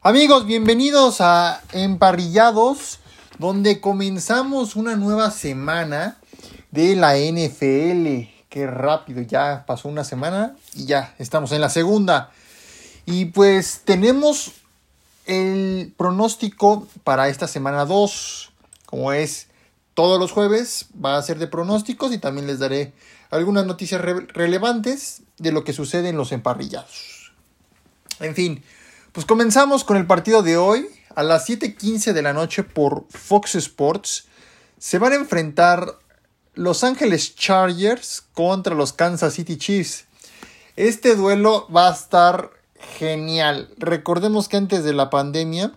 Amigos, bienvenidos a Emparrillados, donde comenzamos una nueva semana de la NFL. Qué rápido, ya pasó una semana y ya estamos en la segunda. Y pues tenemos el pronóstico para esta semana 2. Como es todos los jueves, va a ser de pronósticos y también les daré algunas noticias relevantes de lo que sucede en los emparrillados. En fin, pues comenzamos con el partido de hoy. A las 7:15 de la noche por Fox Sports se van a enfrentar Los Ángeles Chargers contra los Kansas City Chiefs. Este duelo va a estar genial. Recordemos que antes de la pandemia,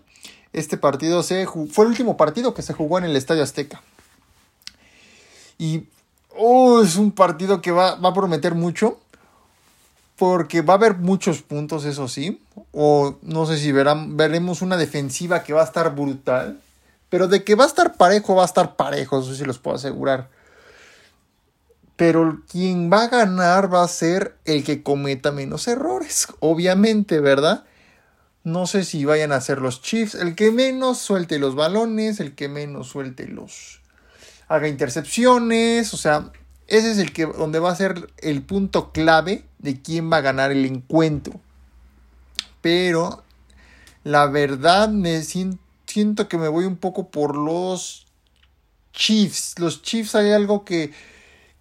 este partido se fue el último partido que se jugó en el Estadio Azteca. Y oh, es un partido que va, va a prometer mucho porque va a haber muchos puntos, eso sí. O no sé si verán, veremos una defensiva que va a estar brutal. Pero de que va a estar parejo, va a estar parejo, eso sí los puedo asegurar. Pero quien va a ganar va a ser el que cometa menos errores, obviamente, ¿verdad? No sé si vayan a ser los Chiefs. El que menos suelte los balones, el que menos suelte los... haga intercepciones, o sea, ese es el que donde va a ser el punto clave de quién va a ganar el encuentro. Pero la verdad me siento, que me voy un poco por los Chiefs. Los Chiefs hay algo que,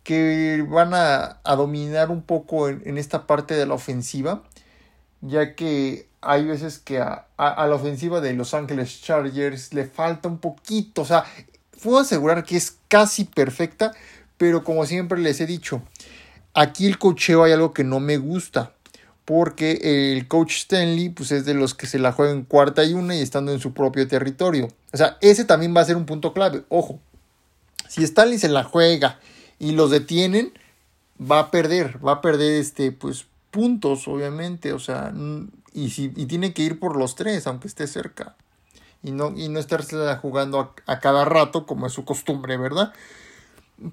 que van a, dominar un poco en, esta parte de la ofensiva. Ya que hay veces que a, a, la ofensiva de Los Ángeles Chargers le falta un poquito. O sea, puedo asegurar que es casi perfecta pero como siempre les he dicho, aquí el cocheo hay algo que no me gusta. Porque el coach Stanley, pues es de los que se la juega en cuarta y una y estando en su propio territorio. O sea, ese también va a ser un punto clave. Ojo, si Stanley se la juega y los detienen, va a perder, va a perder este, pues, puntos, obviamente. O sea, y, si, y tiene que ir por los tres, aunque esté cerca. Y no, y no estarse jugando a cada rato, como es su costumbre, ¿verdad?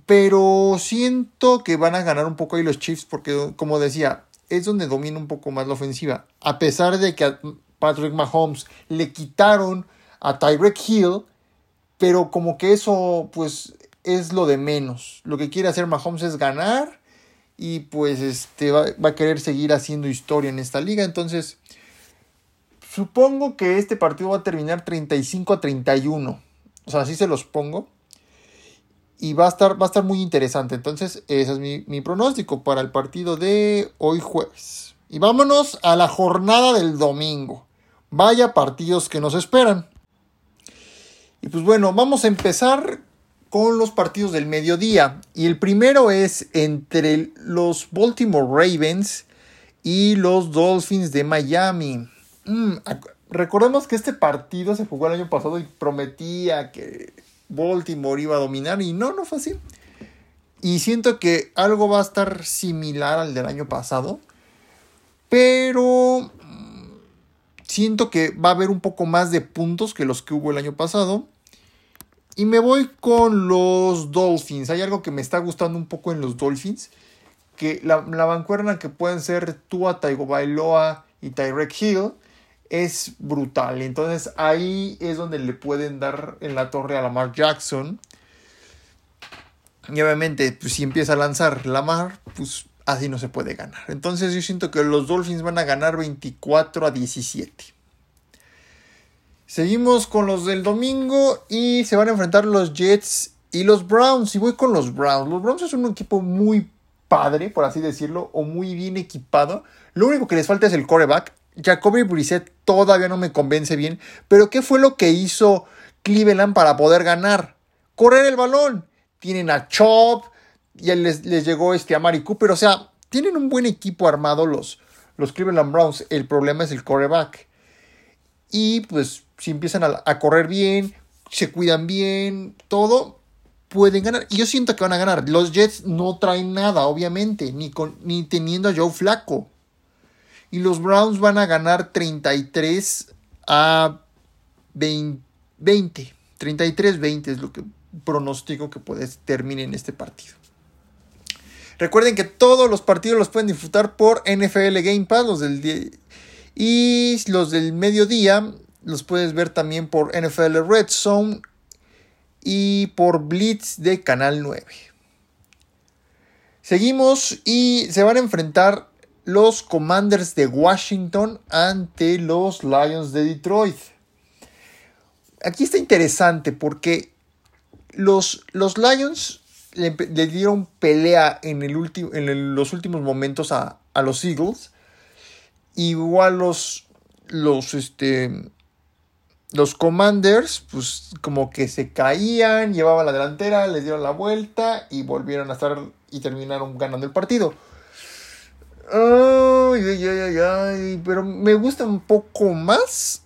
Pero siento que van a ganar un poco ahí los Chiefs porque, como decía, es donde domina un poco más la ofensiva. A pesar de que a Patrick Mahomes le quitaron a Tyreek Hill, pero como que eso pues es lo de menos. Lo que quiere hacer Mahomes es ganar y pues este va, va a querer seguir haciendo historia en esta liga. Entonces, supongo que este partido va a terminar 35 a 31. O sea, así se los pongo y va a estar, va a estar muy interesante. Entonces, ese es mi, pronóstico para el partido de hoy jueves. Y vámonos a la jornada del domingo. Vaya partidos que nos esperan. Y pues bueno, vamos a empezar con los partidos del mediodía. Y el primero es entre los Baltimore Ravens y los Dolphins de Miami. Mm, recordemos que este partido se jugó el año pasado y prometía que Baltimore iba a dominar y no, no fue así. Y siento que algo va a estar similar al del año pasado. Pero mm, siento que va a haber un poco más de puntos que los que hubo el año pasado. Y me voy con los Dolphins. Hay algo que me está gustando un poco en los Dolphins. Que la, la bancuerna que pueden ser Tua, Taigo Bailoa y Tyrek Hill es brutal. Entonces ahí es donde le pueden dar en la torre a Lamar Jackson. Y obviamente, pues, si empieza a lanzar Lamar, pues así no se puede ganar. Entonces yo siento que los Dolphins van a ganar 24 a 17. Seguimos con los del domingo y se van a enfrentar los Jets y los Browns. Y voy con los Browns. Los Browns es un equipo muy padre, por así decirlo, o muy bien equipado. Lo único que les falta es el coreback. Jacoby Brissett todavía no me convence bien, pero ¿qué fue lo que hizo Cleveland para poder ganar? Correr el balón. Tienen a Chop, y les, les llegó este a Mari Cooper, o sea, tienen un buen equipo armado los, los Cleveland Browns. El problema es el coreback. Y pues si empiezan a, correr bien, se cuidan bien, todo, pueden ganar. Y yo siento que van a ganar. Los Jets no traen nada, obviamente, ni, con, ni teniendo a Joe Flaco. Y los Browns van a ganar 33 a 20. 33-20 es lo que pronostico que puede terminar en este partido. Recuerden que todos los partidos los pueden disfrutar por NFL Game Pass, los del Y los del mediodía los puedes ver también por NFL Red Zone y por Blitz de Canal 9. Seguimos y se van a enfrentar los Commanders de Washington ante los Lions de Detroit. Aquí está interesante porque los, los Lions le, dieron pelea en, el en los últimos momentos a, a, los Eagles. Igual los, los, este, los Commanders, pues como que se caían, llevaban la delantera, les dieron la vuelta y volvieron a estar y terminaron ganando el partido. Ay, ay, ay, ay, pero me gustan un poco más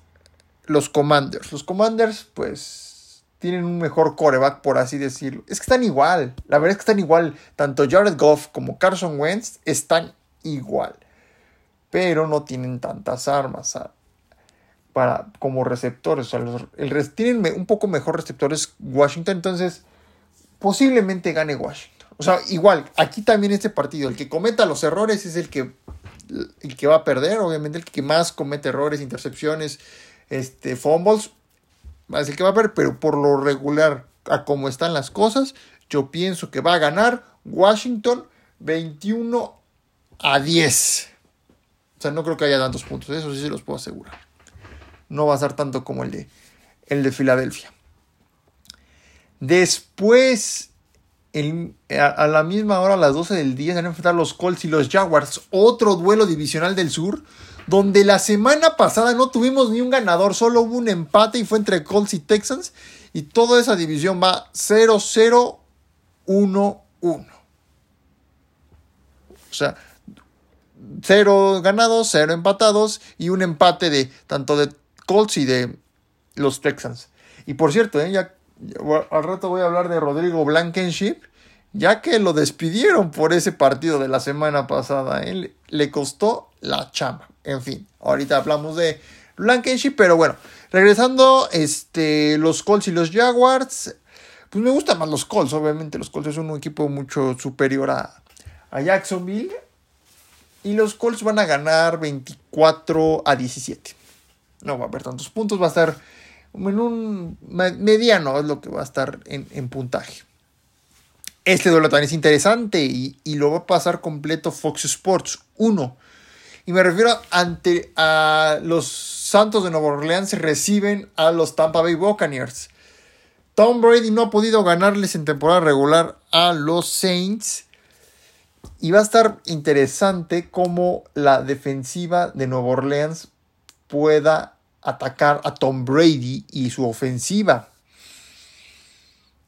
los Commanders. Los Commanders, pues, tienen un mejor coreback, por así decirlo. Es que están igual. La verdad es que están igual. Tanto Jared Goff como Carson Wentz están igual. Pero no tienen tantas armas para, como receptores. el, tienen un poco mejor receptores Washington. Entonces, posiblemente gane Washington. O sea, igual, aquí también este partido, el que cometa los errores es el que, el que va a perder, obviamente el que más comete errores, intercepciones, este, fumbles, es el que va a perder, pero por lo regular, a cómo están las cosas, yo pienso que va a ganar Washington 21 a 10. O sea, no creo que haya tantos puntos, eso sí se los puedo asegurar. No va a ser tanto como el de, el de Filadelfia. Después a, la misma hora, a las 12 del día, se van a enfrentar los Colts y los Jaguars. Otro duelo divisional del sur, donde la semana pasada no tuvimos ni un ganador, solo hubo un empate y fue entre Colts y Texans. Y toda esa división va 0-0-1-1. O sea, 0 ganados, 0 empatados y un empate de tanto de Colts y de los Texans. Y por cierto, ¿eh? ya al rato voy a hablar de Rodrigo Blankenship, ya que lo despidieron por ese partido de la semana pasada. Él le costó la chamba. En fin, ahorita hablamos de Blankenship, pero bueno, regresando, este, los Colts y los Jaguars. Pues me gustan más los Colts, obviamente. Los Colts son un equipo mucho superior a, a Jacksonville. Y los Colts van a ganar 24 a 17. No va a haber tantos puntos, va a estar en un mediano es lo que va a estar en, puntaje. Este duelo también es interesante y, lo va a pasar completo Fox Sports 1. Y me refiero ante a los Santos de Nueva Orleans reciben a los Tampa Bay Buccaneers. Tom Brady no ha podido ganarles en temporada regular a los Saints. Y va a estar interesante cómo la defensiva de Nueva Orleans pueda atacar a Tom Brady y su ofensiva.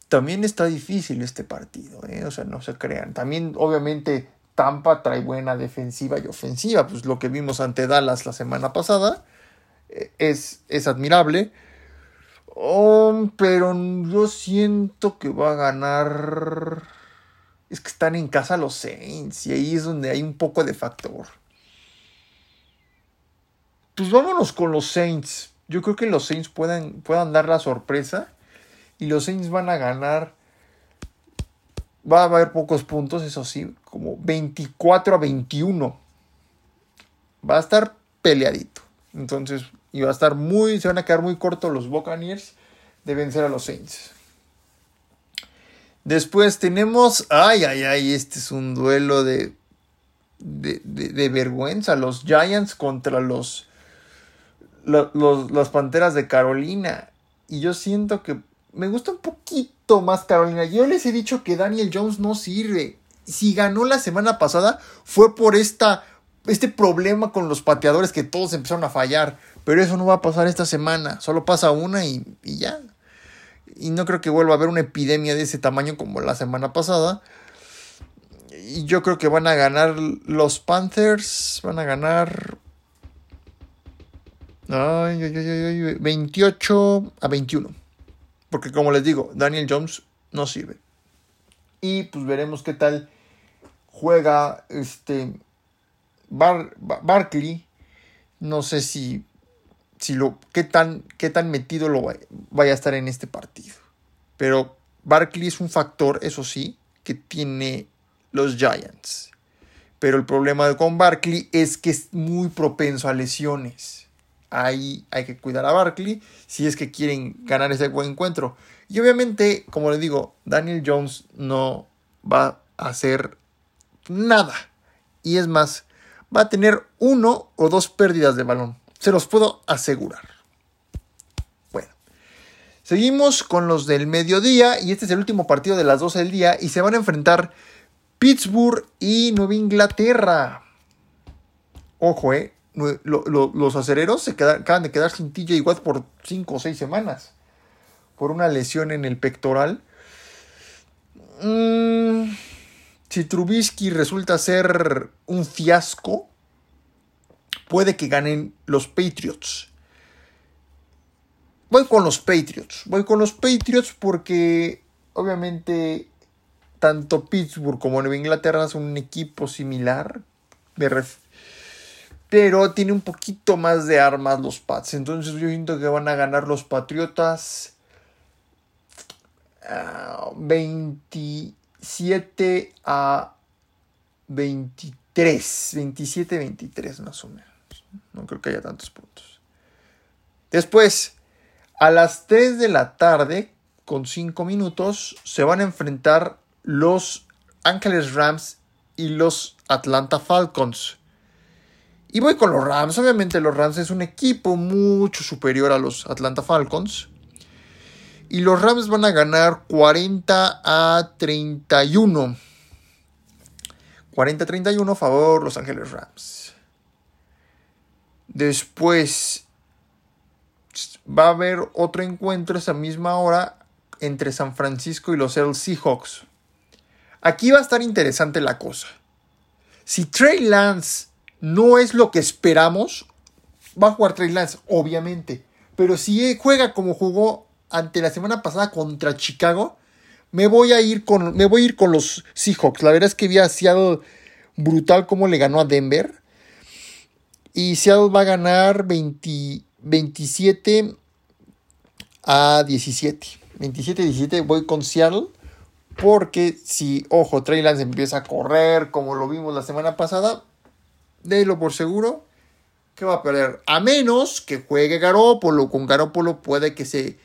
También está difícil este partido, ¿eh? o sea, no se crean. También, obviamente, Tampa trae buena defensiva y ofensiva. Pues lo que vimos ante Dallas la semana pasada eh, es, es admirable. Oh, pero yo siento que va a ganar. Es que están en casa los Saints y ahí es donde hay un poco de factor. Pues vámonos con los Saints. Yo creo que los Saints puedan, puedan dar la sorpresa. Y los Saints van a ganar. Va a haber pocos puntos, eso sí. Como 24 a 21. Va a estar peleadito. Entonces, y va a estar muy. Se van a quedar muy cortos los Buccaneers de vencer a los Saints. Después tenemos. Ay, ay, ay. Este es un duelo de. De, de vergüenza. Los Giants contra los los, las Panteras de Carolina. Y yo siento que me gusta un poquito más Carolina. Yo les he dicho que Daniel Jones no sirve. Si ganó la semana pasada fue por esta, este problema con los pateadores que todos empezaron a fallar. Pero eso no va a pasar esta semana. Solo pasa una y, y ya. Y no creo que vuelva a haber una epidemia de ese tamaño como la semana pasada. Y yo creo que van a ganar los Panthers. Van a ganar Ay, ay, ay, 28 a 21. Porque como les digo, Daniel Jones no sirve. Y pues veremos qué tal juega este Barkley. No sé si, si lo, qué, tan, qué tan metido lo vaya a estar en este partido. Pero Barkley es un factor, eso sí, que tiene los Giants. Pero el problema con Barkley es que es muy propenso a lesiones. Ahí hay que cuidar a Barkley si es que quieren ganar ese buen encuentro. Y obviamente, como les digo, Daniel Jones no va a hacer nada. Y es más, va a tener uno o dos pérdidas de balón. Se los puedo asegurar. Bueno, seguimos con los del mediodía y este es el último partido de las 12 del día y se van a enfrentar Pittsburgh y Nueva Inglaterra. Ojo, eh. Los acereros se acaban de quedar sin TJ Watt por 5 o 6 semanas. Por una lesión en el pectoral. Mm, si Trubisky resulta ser un fiasco, puede que ganen los Patriots. Voy con los Patriots. Voy con los Patriots porque obviamente tanto Pittsburgh como Nueva Inglaterra son un equipo similar. Pero tiene un poquito más de armas los Pats. Entonces yo siento que van a ganar los Patriotas 27 ah, a 23. 27 23 más o menos. No creo que haya tantos puntos. Después, a las 3 de la tarde, con 5 minutos, se van a enfrentar los Ángeles Rams y los Atlanta Falcons. Y voy con los Rams. Obviamente los Rams es un equipo mucho superior a los Atlanta Falcons. Y los Rams van a ganar 40 a 31. 40 a 31 a favor Los Ángeles Rams. Después va a haber otro encuentro esa misma hora entre San Francisco y los Seattle Seahawks. Aquí va a estar interesante la cosa. Si Trey Lance no es lo que esperamos, va a jugar Trey Lance, obviamente. Pero si juega como jugó ante la semana pasada contra Chicago, me voy a ir con, me voy a ir con los Seahawks. La verdad es que vi a Seattle brutal como le ganó a Denver. Y Seattle va a ganar 27 a 17. 27-17 voy con Seattle. Porque si, ojo, Trey Lance empieza a correr como lo vimos la semana pasada, délo por seguro que va a perder. A menos que juegue Garópolo. Con Garópolo puede que, se,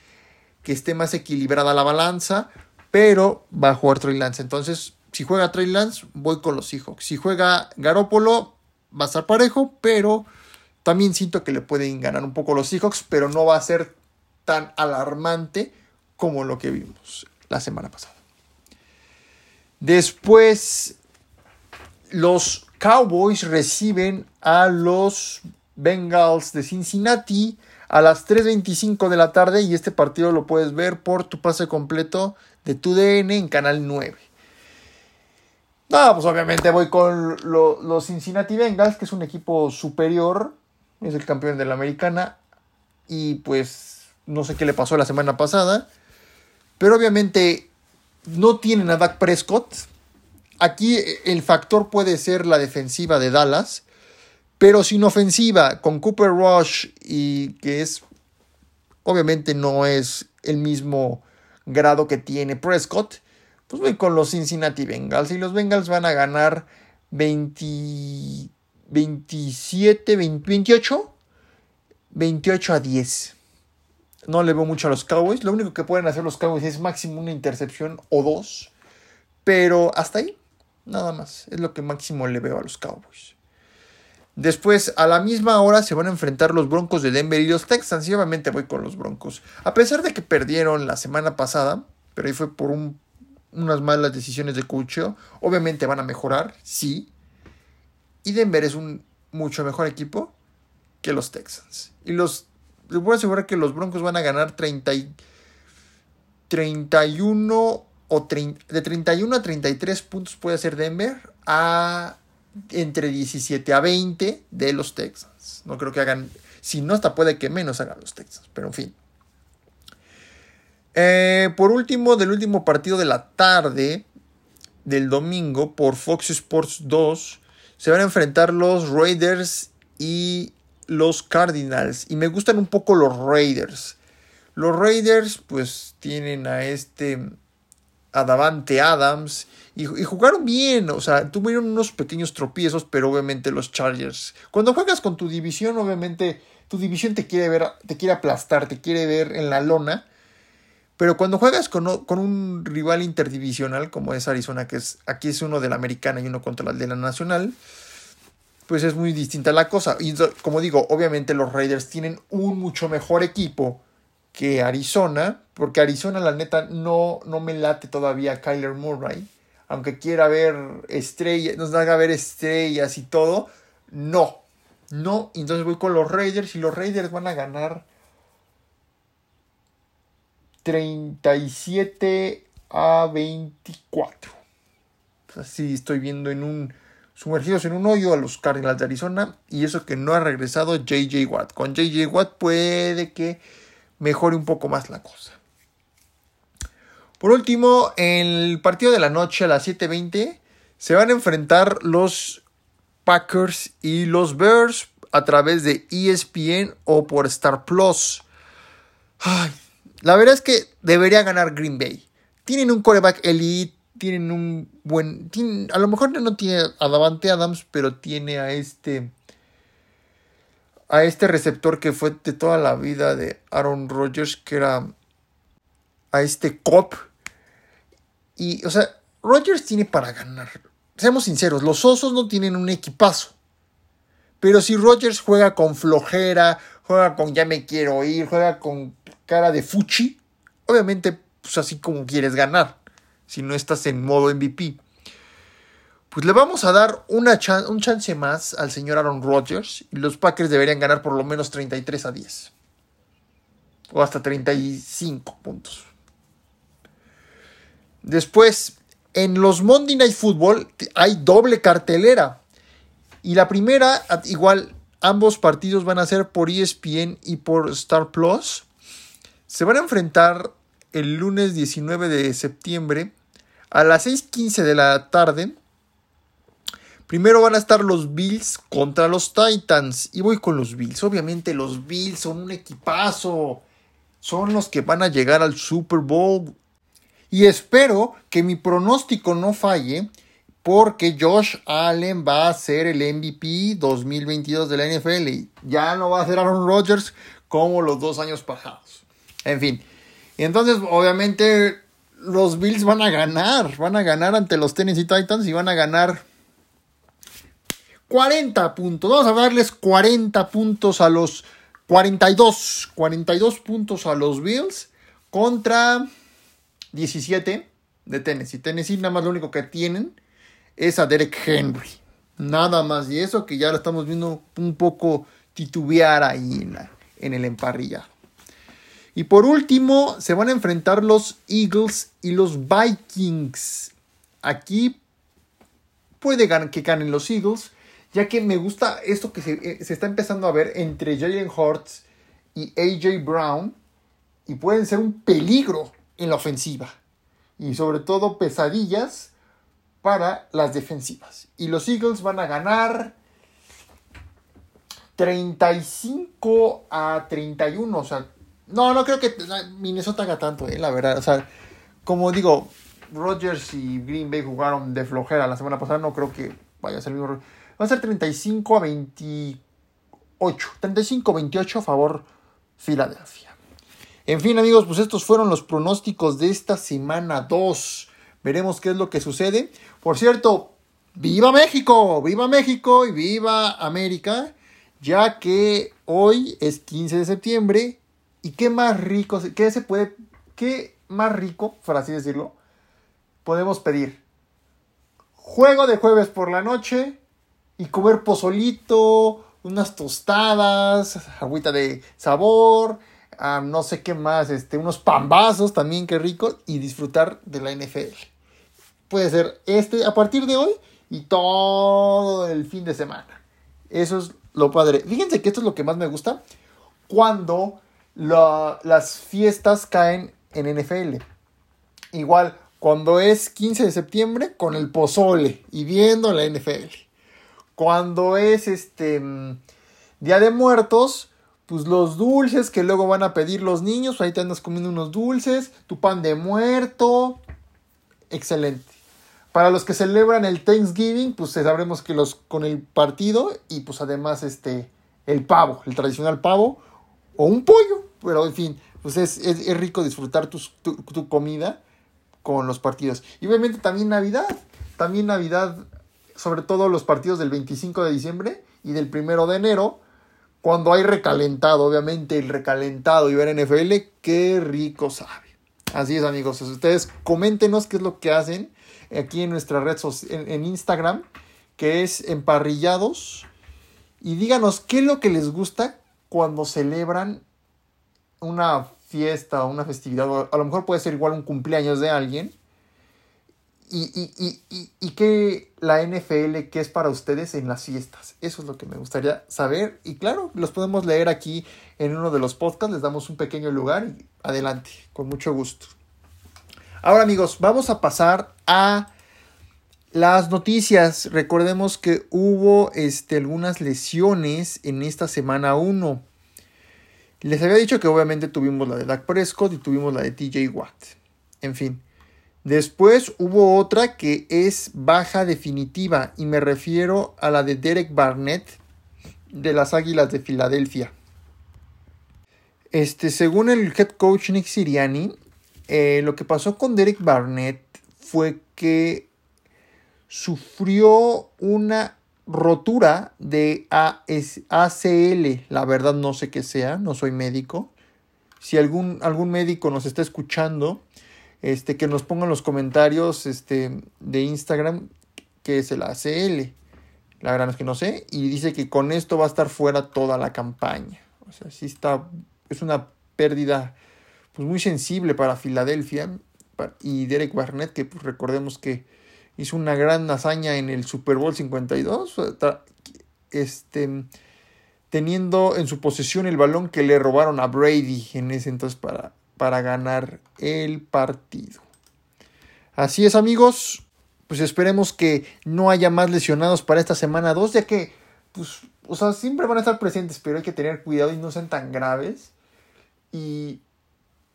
que esté más equilibrada la balanza, pero va a jugar Trey Lance. Entonces, si juega Trey Lance, voy con los Seahawks. Si juega Garópolo, va a estar parejo, pero también siento que le pueden ganar un poco los Seahawks, pero no va a ser tan alarmante como lo que vimos la semana pasada. Después, los Cowboys reciben a los Bengals de Cincinnati a las 3.25 de la tarde y este partido lo puedes ver por tu pase completo de tu DN en Canal 9. No, pues obviamente voy con los Cincinnati Bengals, que es un equipo superior, es el campeón de la americana y pues no sé qué le pasó la semana pasada, pero obviamente no tienen a Dak Prescott. Aquí el factor puede ser la defensiva de Dallas, pero sin ofensiva, con Cooper Rush y que es, obviamente no es el mismo grado que tiene Prescott, pues voy con los Cincinnati Bengals y los Bengals van a ganar 20, 27, 28, 28 a 10 no le veo mucho a los Cowboys. Lo único que pueden hacer los Cowboys es máximo una intercepción o dos. Pero hasta ahí, nada más. Es lo que máximo le veo a los Cowboys. Después, a la misma hora, se van a enfrentar los Broncos de Denver y los Texans. Y obviamente voy con los Broncos. A pesar de que perdieron la semana pasada, pero ahí fue por unas malas decisiones de coaching. Obviamente van a mejorar, sí. Y Denver es un mucho mejor equipo que los Texans. Y los les voy a asegurar que los Broncos van a ganar 30 31 o de 31 a 33 puntos puede hacer Denver a entre 17 a 20 de los Texans. No creo que hagan, si no hasta puede que menos hagan los Texans, pero en fin. Eh, por último, del último partido de la tarde del domingo por Fox Sports 2 se van a enfrentar los Raiders y los Cardinals y me gustan un poco los Raiders. Los Raiders pues tienen a este a Davante Adams. Y, jugaron bien, o sea, tuvieron unos pequeños tropiezos, pero obviamente los Chargers. Cuando juegas con tu división, obviamente tu división te quiere ver, te quiere aplastar, te quiere ver en la lona. Pero cuando juegas con, un rival interdivisional, como es Arizona, que es aquí es uno de la americana y uno contra el de la nacional, pues es muy distinta la cosa. Y como digo, obviamente los Raiders tienen un mucho mejor equipo que Arizona, porque Arizona la neta no, no me late todavía Kyler Murray aunque quiera ver estrellas, nos haga ver estrellas y todo, no, no, entonces voy con los Raiders y los Raiders van a ganar 37 a 24. Así estoy viendo en un sumergidos en un hoyo a los Cardinals de Arizona y eso que no ha regresado JJ Watt. Con JJ Watt puede que mejore un poco más la cosa. Por último, el partido de la noche a las 7:20 se van a enfrentar los Packers y los Bears a través de ESPN o por Star Plus. la verdad es que debería ganar Green Bay. Tienen un coreback elite, tienen un buen. a lo mejor no tiene a Davante Adams, pero tiene a este. A este receptor que fue de toda la vida de Aaron Rodgers, que era. A este Cop y, o sea, Rodgers tiene para ganar. Seamos sinceros, los osos no tienen un equipazo. Pero si Rodgers juega con flojera, juega con ya me quiero ir, juega con cara de fuchi, obviamente, pues así como quieres ganar, si no estás en modo MVP. Pues le vamos a dar un chance más al señor Aaron Rodgers y los Packers deberían ganar por lo menos 33 a 10. O hasta 35 puntos. Después, en los Monday Night Football hay doble cartelera. Y la primera, igual, ambos partidos van a ser por ESPN y por Star Plus. Se van a enfrentar el lunes 19 de septiembre a las 6:15 de la tarde. Primero van a estar los Bills contra los Titans. Y voy con los Bills. Obviamente los Bills son un equipazo. Son los que van a llegar al Super Bowl. Y espero que mi pronóstico no falle porque Josh Allen va a ser el MVP 2022 de la NFL y ya no va a ser Aaron Rodgers como los dos años pasados. En fin, entonces obviamente los Bills van a ganar, van a ganar ante los Tennessee Titans y van a ganar 40 puntos. Vamos a darles 40 puntos a los 42, 42 puntos a los Bills contra 17 de Tennessee. Tennessee nada más lo único que tienen es a Derek Henry. Nada más. Y eso que ya lo estamos viendo un poco titubear ahí en, en el emparrillado. Y por último, se van a enfrentar los Eagles y los Vikings. Aquí puede que ganen los Eagles, ya que me gusta esto que se, eh, se está empezando a ver entre Jalen Hurts y AJ Brown. Y pueden ser un peligro en la ofensiva y sobre todo pesadillas para las defensivas. Y los Eagles van a ganar 35 a 31. O sea, no, no creo que Minnesota haga tanto, eh, la verdad. O sea, como digo, Rodgers y Green Bay jugaron de flojera la semana pasada. No creo que vaya a ser el mismo. Va a ser 35 a 28. 35 a 28 a favor Filadelfia. En fin, amigos, pues estos fueron los pronósticos de esta semana 2. Veremos qué es lo que sucede. Por cierto, ¡viva México! ¡Viva México y viva América! Ya que hoy es 15 de septiembre. ¿Y qué más rico, qué se puede, qué más rico, por así decirlo, podemos pedir? Juego de jueves por la noche y comer pozolito, unas tostadas, agüita de sabor no sé qué más, este, unos pambazos también, qué rico, y disfrutar de la NFL. Puede ser este a partir de hoy y todo el fin de semana. Eso es lo padre. Fíjense que esto es lo que más me gusta cuando las fiestas caen en NFL. Igual, cuando es 15 de septiembre, con el pozole y viendo la NFL. Cuando es este mm, Día de Muertos, pues los dulces que luego van a pedir los niños, ahí te andas comiendo unos dulces, tu pan de muerto, excelente. Para los que celebran el Thanksgiving, pues sabremos que los con el partido y pues además este el pavo, el tradicional pavo o un pollo, pero en fin, pues es, es, rico disfrutar tu, tu, comida con los partidos. Y obviamente también Navidad, también Navidad, sobre todo los partidos del 25 de diciembre y del 1 de enero, cuando hay recalentado, obviamente el recalentado y ver NFL, qué rico sabe. Así es amigos, ustedes coméntenos qué es lo que hacen aquí en nuestra red social, en Instagram, que es emparrillados, y díganos qué es lo que les gusta cuando celebran una fiesta o una festividad, o a lo mejor puede ser igual un cumpleaños de alguien, y, y, y, y, que la NFL, ¿qué es para ustedes en las fiestas? Eso es lo que me gustaría saber. Y claro, los podemos leer aquí en uno de los podcasts, les damos un pequeño lugar y adelante, con mucho gusto. Ahora amigos, vamos a pasar a las noticias. Recordemos que hubo este, algunas lesiones en esta semana 1. Les había dicho que obviamente tuvimos la de Dak Prescott y tuvimos la de TJ Watt. En fin. Después hubo otra que es baja definitiva y me refiero a la de Derek Barnett de las Águilas de Filadelfia. Este, según el head coach Nick Siriani, eh, lo que pasó con Derek Barnett fue que sufrió una rotura de ACL. La verdad no sé qué sea, no soy médico. Si algún, algún médico nos está escuchando, este, que nos pongan los comentarios este, de Instagram qué es el ACL. La verdad es que no sé. Y dice que con esto va a estar fuera toda la campaña. O sea, sí está. Es una pérdida pues, muy sensible para Filadelfia. Y Derek Barnett, que pues, recordemos que hizo una gran hazaña en el Super Bowl 52, este, teniendo en su posesión el balón que le robaron a Brady en ese entonces para, para ganar el partido. Así es amigos, pues esperemos que no haya más lesionados para esta semana 2, ya que, pues, o sea, siempre van a estar presentes, pero hay que tener cuidado y no sean tan graves. Y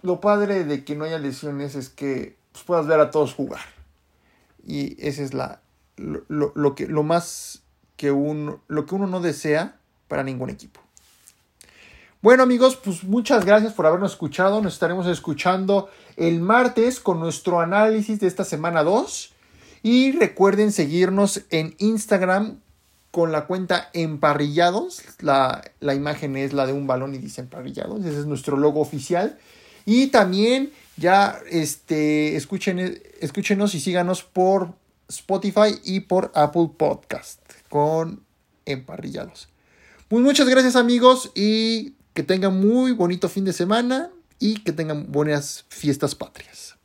lo padre de que no haya lesiones es que pues, puedas ver a todos jugar. Y ese es la, lo, que, lo más que uno, lo que uno no desea para ningún equipo. Bueno amigos, pues muchas gracias por habernos escuchado. Nos estaremos escuchando el martes con nuestro análisis de esta semana 2. Y recuerden seguirnos en Instagram con la cuenta Emparrillados. La, la, imagen es la de un balón y dice Emparrillados. Ese es nuestro logo oficial. Y también ya este, escuchen, escúchenos y síganos por Spotify y por Apple Podcast con Emparrillados. Pues muchas gracias amigos y que tengan muy bonito fin de semana y que tengan buenas fiestas patrias.